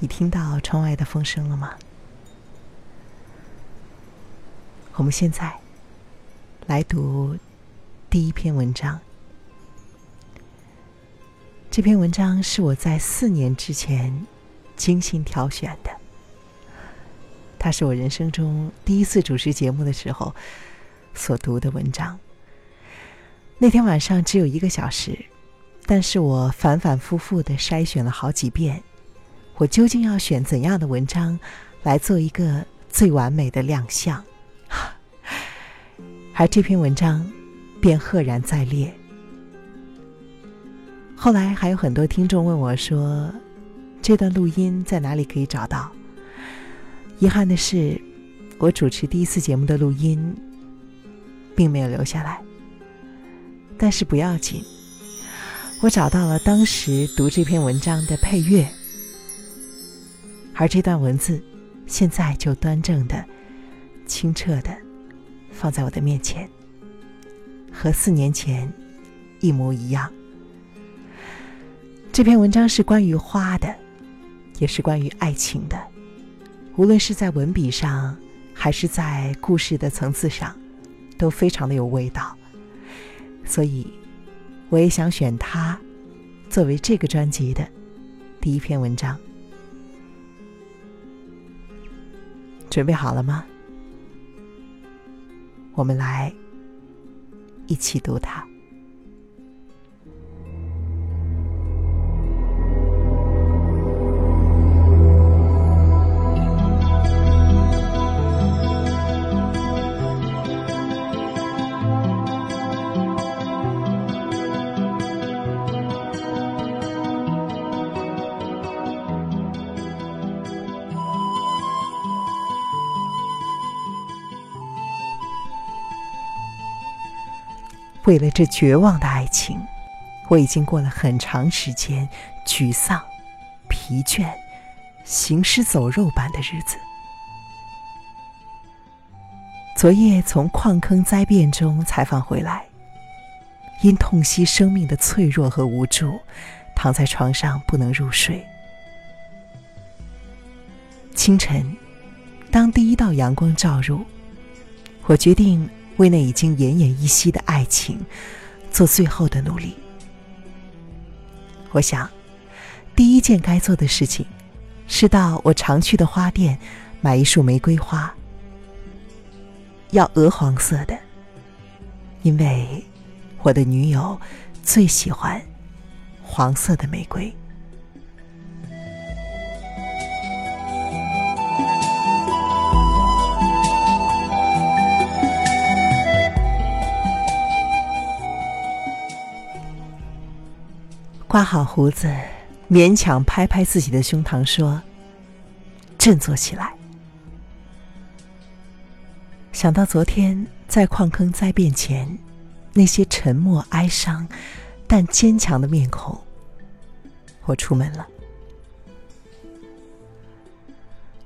你听到窗外的风声了吗？我们现在来读第一篇文章。这篇文章是我在四年之前精心挑选的，它是我人生中第一次主持节目的时候所读的文章。那天晚上只有一个小时，但是我反反复复的筛选了好几遍。我究竟要选怎样的文章来做一个最完美的亮相？而这篇文章便赫然在列。后来还有很多听众问我说：“这段录音在哪里可以找到？”遗憾的是，我主持第一次节目的录音并没有留下来。但是不要紧，我找到了当时读这篇文章的配乐。而这段文字，现在就端正的、清澈的，放在我的面前，和四年前一模一样。这篇文章是关于花的，也是关于爱情的。无论是在文笔上，还是在故事的层次上，都非常的有味道。所以，我也想选它，作为这个专辑的第一篇文章。准备好了吗？我们来一起读它。为了这绝望的爱情，我已经过了很长时间沮丧、疲倦、行尸走肉般的日子。昨夜从矿坑灾变中采访回来，因痛惜生命的脆弱和无助，躺在床上不能入睡。清晨，当第一道阳光照入，我决定。为那已经奄奄一息的爱情做最后的努力。我想，第一件该做的事情是到我常去的花店买一束玫瑰花，要鹅黄色的，因为我的女友最喜欢黄色的玫瑰。刮好胡子，勉强拍拍自己的胸膛，说：“振作起来。”想到昨天在矿坑灾变前，那些沉默、哀伤但坚强的面孔，我出门了，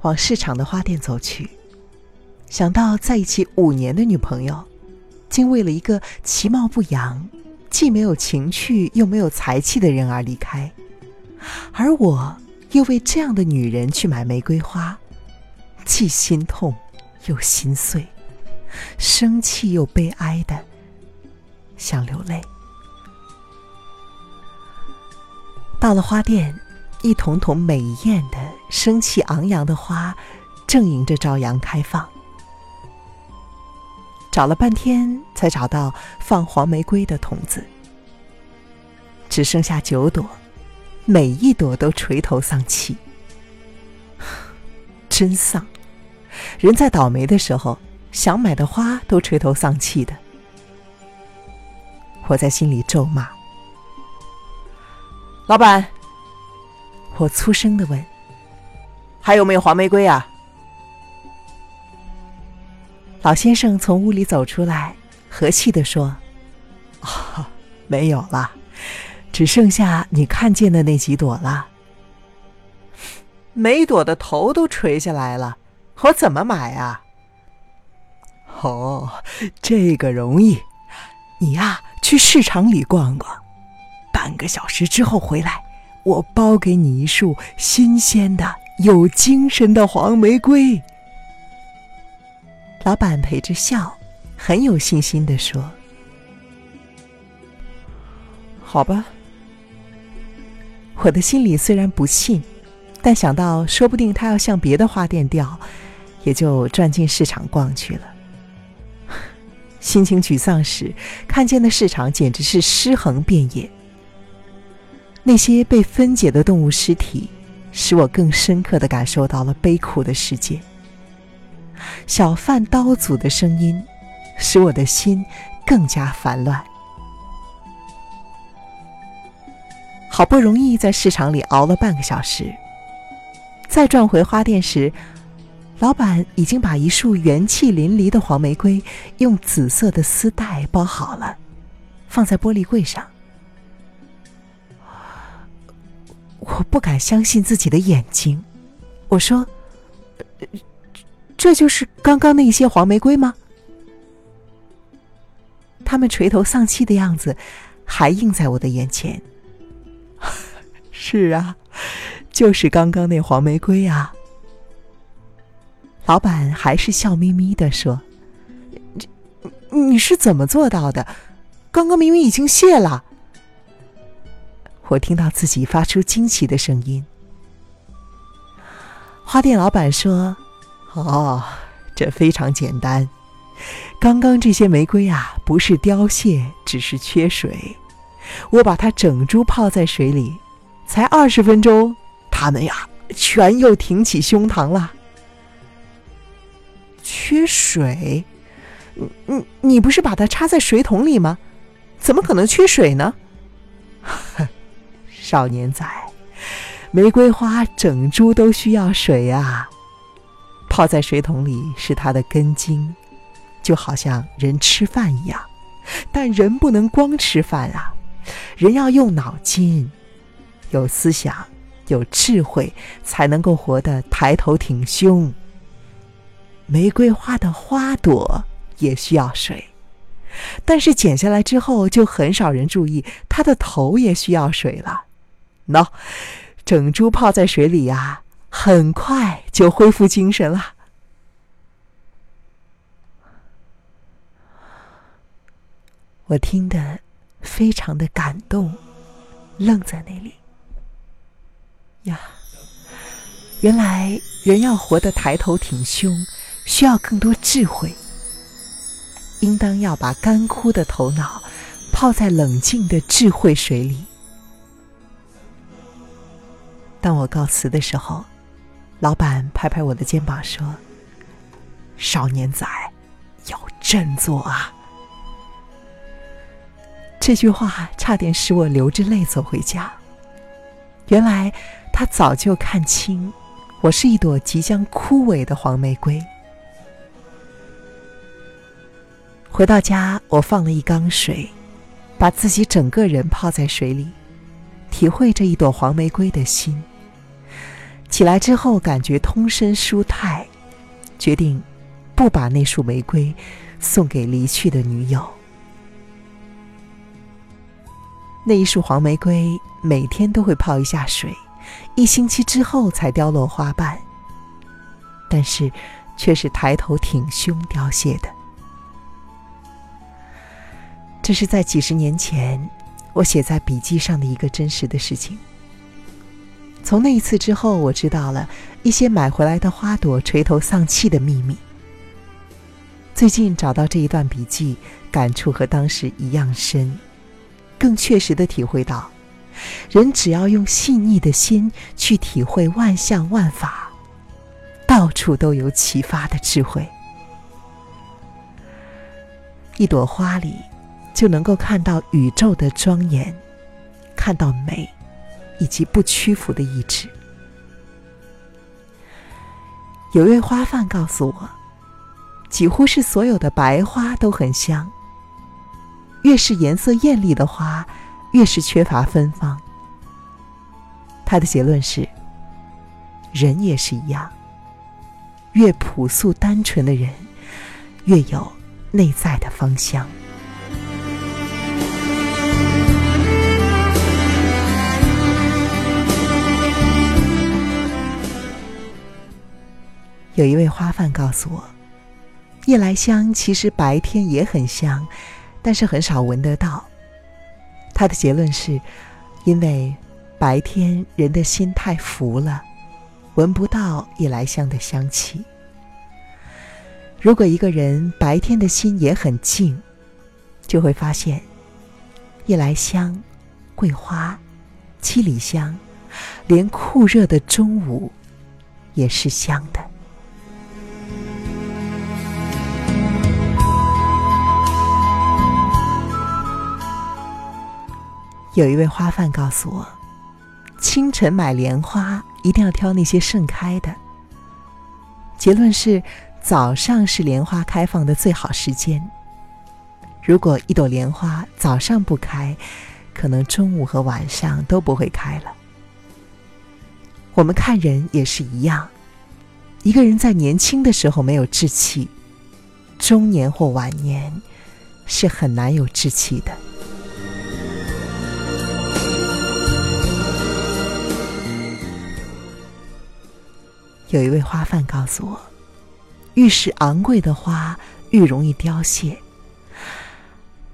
往市场的花店走去。想到在一起五年的女朋友，竟为了一个其貌不扬。既没有情趣又没有才气的人而离开，而我又为这样的女人去买玫瑰花，既心痛又心碎，生气又悲哀的想流泪。到了花店，一桶桶美艳的、生气昂扬的花，正迎着朝阳开放。找了半天，才找到放黄玫瑰的桶子，只剩下九朵，每一朵都垂头丧气，真丧！人在倒霉的时候，想买的花都垂头丧气的。我在心里咒骂：“老板！”我粗声的问：“还有没有黄玫瑰啊？”老先生从屋里走出来，和气地说：“啊，没有了，只剩下你看见的那几朵了。每朵的头都垂下来了，我怎么买啊？”“哦，这个容易，你呀去市场里逛逛，半个小时之后回来，我包给你一束新鲜的有精神的黄玫瑰。老板陪着笑，很有信心的说：“好吧。”我的心里虽然不信，但想到说不定他要向别的花店调，也就转进市场逛去了。心情沮丧时，看见的市场简直是尸横遍野。那些被分解的动物尸体，使我更深刻的感受到了悲苦的世界。小贩刀俎的声音，使我的心更加烦乱。好不容易在市场里熬了半个小时，再转回花店时，老板已经把一束元气淋漓的黄玫瑰用紫色的丝带包好了，放在玻璃柜上。我不敢相信自己的眼睛，我说：“这就是刚刚那些黄玫瑰吗？”他们垂头丧气的样子还映在我的眼前。是啊，就是刚刚那黄玫瑰啊。老板还是笑眯眯的说：“你是怎么做到的？刚刚明明已经谢了。”我听到自己发出惊奇的声音。花店老板说：“哦，这非常简单。刚刚这些玫瑰啊，不是凋谢，只是缺水。我把它整株泡在水里。”才二十分钟，它们呀全又挺起胸膛了。缺水？你你不是把它插在水桶里吗？怎么可能缺水呢？少年仔，玫瑰花整株都需要水啊。泡在水桶里是它的根茎，就好像人吃饭一样。但人不能光吃饭啊，人要用脑筋。有思想，有智慧，才能够活得抬头挺胸。玫瑰花的花朵也需要水，但是剪下来之后，就很少人注意它的头也需要水了。喏，整株泡在水里呀，很快就恢复精神了。我听得非常的感动，愣在那里。呀，原来人要活得抬头挺胸，需要更多智慧。应当要把干枯的头脑泡在冷静的智慧水里。当我告辞的时候，老板拍拍我的肩膀说：“少年仔，要振作啊！”这句话差点使我流着泪走回家。原来。他早就看清，我是一朵即将枯萎的黄玫瑰。回到家，我放了一缸水，把自己整个人泡在水里，体会这一朵黄玫瑰的心。起来之后，感觉通身舒泰，决定不把那束玫瑰送给离去的女友。那一束黄玫瑰每天都会泡一下水。一星期之后才凋落花瓣，但是却是抬头挺胸凋谢的。这是在几十年前我写在笔记上的一个真实的事情。从那一次之后，我知道了一些买回来的花朵垂头丧气的秘密。最近找到这一段笔记，感触和当时一样深，更确实的体会到。人只要用细腻的心去体会万象万法，到处都有启发的智慧。一朵花里，就能够看到宇宙的庄严，看到美，以及不屈服的意志。有位花贩告诉我，几乎是所有的白花都很香。越是颜色艳丽的花。越是缺乏芬芳，他的结论是：人也是一样，越朴素单纯的人，越有内在的芳香。有一位花贩告诉我，夜来香其实白天也很香，但是很少闻得到。他的结论是，因为白天人的心太浮了，闻不到夜来香的香气。如果一个人白天的心也很静，就会发现，夜来香、桂花、七里香，连酷热的中午，也是香的。有一位花贩告诉我，清晨买莲花一定要挑那些盛开的。结论是，早上是莲花开放的最好时间。如果一朵莲花早上不开，可能中午和晚上都不会开了。我们看人也是一样，一个人在年轻的时候没有志气，中年或晚年是很难有志气的。有一位花贩告诉我，越是昂贵的花越容易凋谢。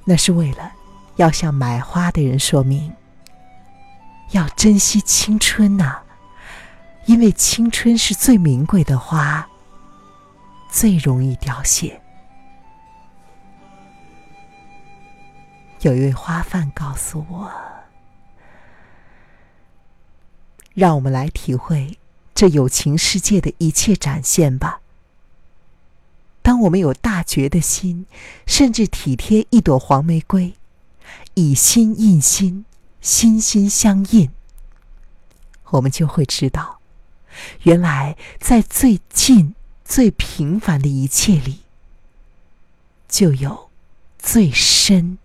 那是为了要向买花的人说明，要珍惜青春呐，因为青春是最名贵的花，最容易凋谢。有一位花贩告诉我，让我们来体会。这有情世界的一切展现吧。当我们有大觉的心，甚至体贴一朵黄玫瑰，以心印心，心心相印，我们就会知道，原来在最近、最平凡的一切里，就有最深、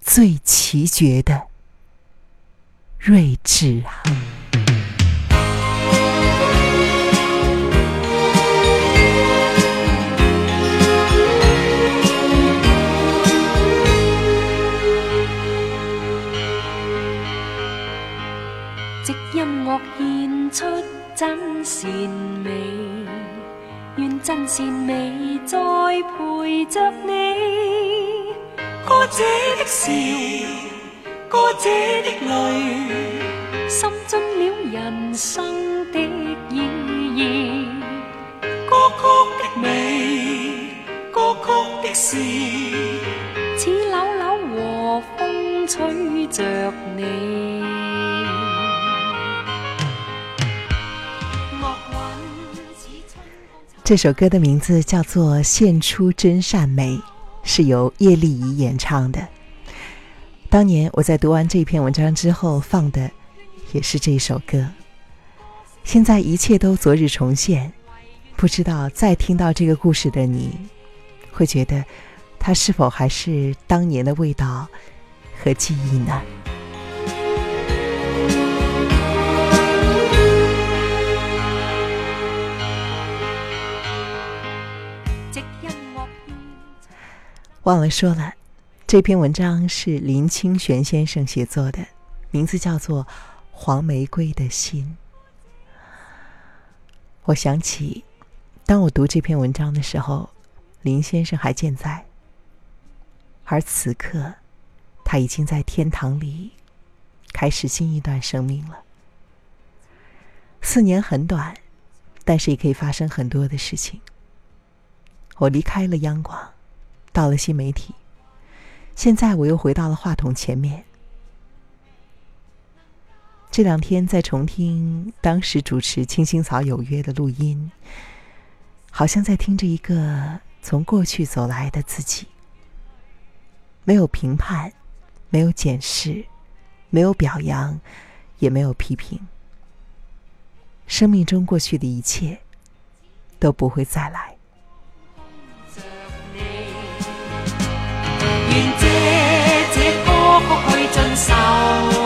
最奇绝的睿智啊！真善美，愿真善美再陪着你。歌者的笑，歌者的泪，渗进了人生的意义。歌曲的美，歌曲的事，似柳柳和风吹着你。这首歌的名字叫做《献出真善美》，是由叶丽仪演唱的。当年我在读完这篇文章之后放的，也是这首歌。现在一切都昨日重现，不知道再听到这个故事的你，会觉得它是否还是当年的味道和记忆呢？忘了说了，这篇文章是林清玄先生写作的，名字叫做《黄玫瑰的心》。我想起，当我读这篇文章的时候，林先生还健在，而此刻，他已经在天堂里开始新一段生命了。四年很短，但是也可以发生很多的事情。我离开了央广。到了新媒体，现在我又回到了话筒前面。这两天在重听当时主持《青青草有约》的录音，好像在听着一个从过去走来的自己。没有评判，没有检视，没有表扬，也没有批评。生命中过去的一切都不会再来。愿借这歌曲去尽愁。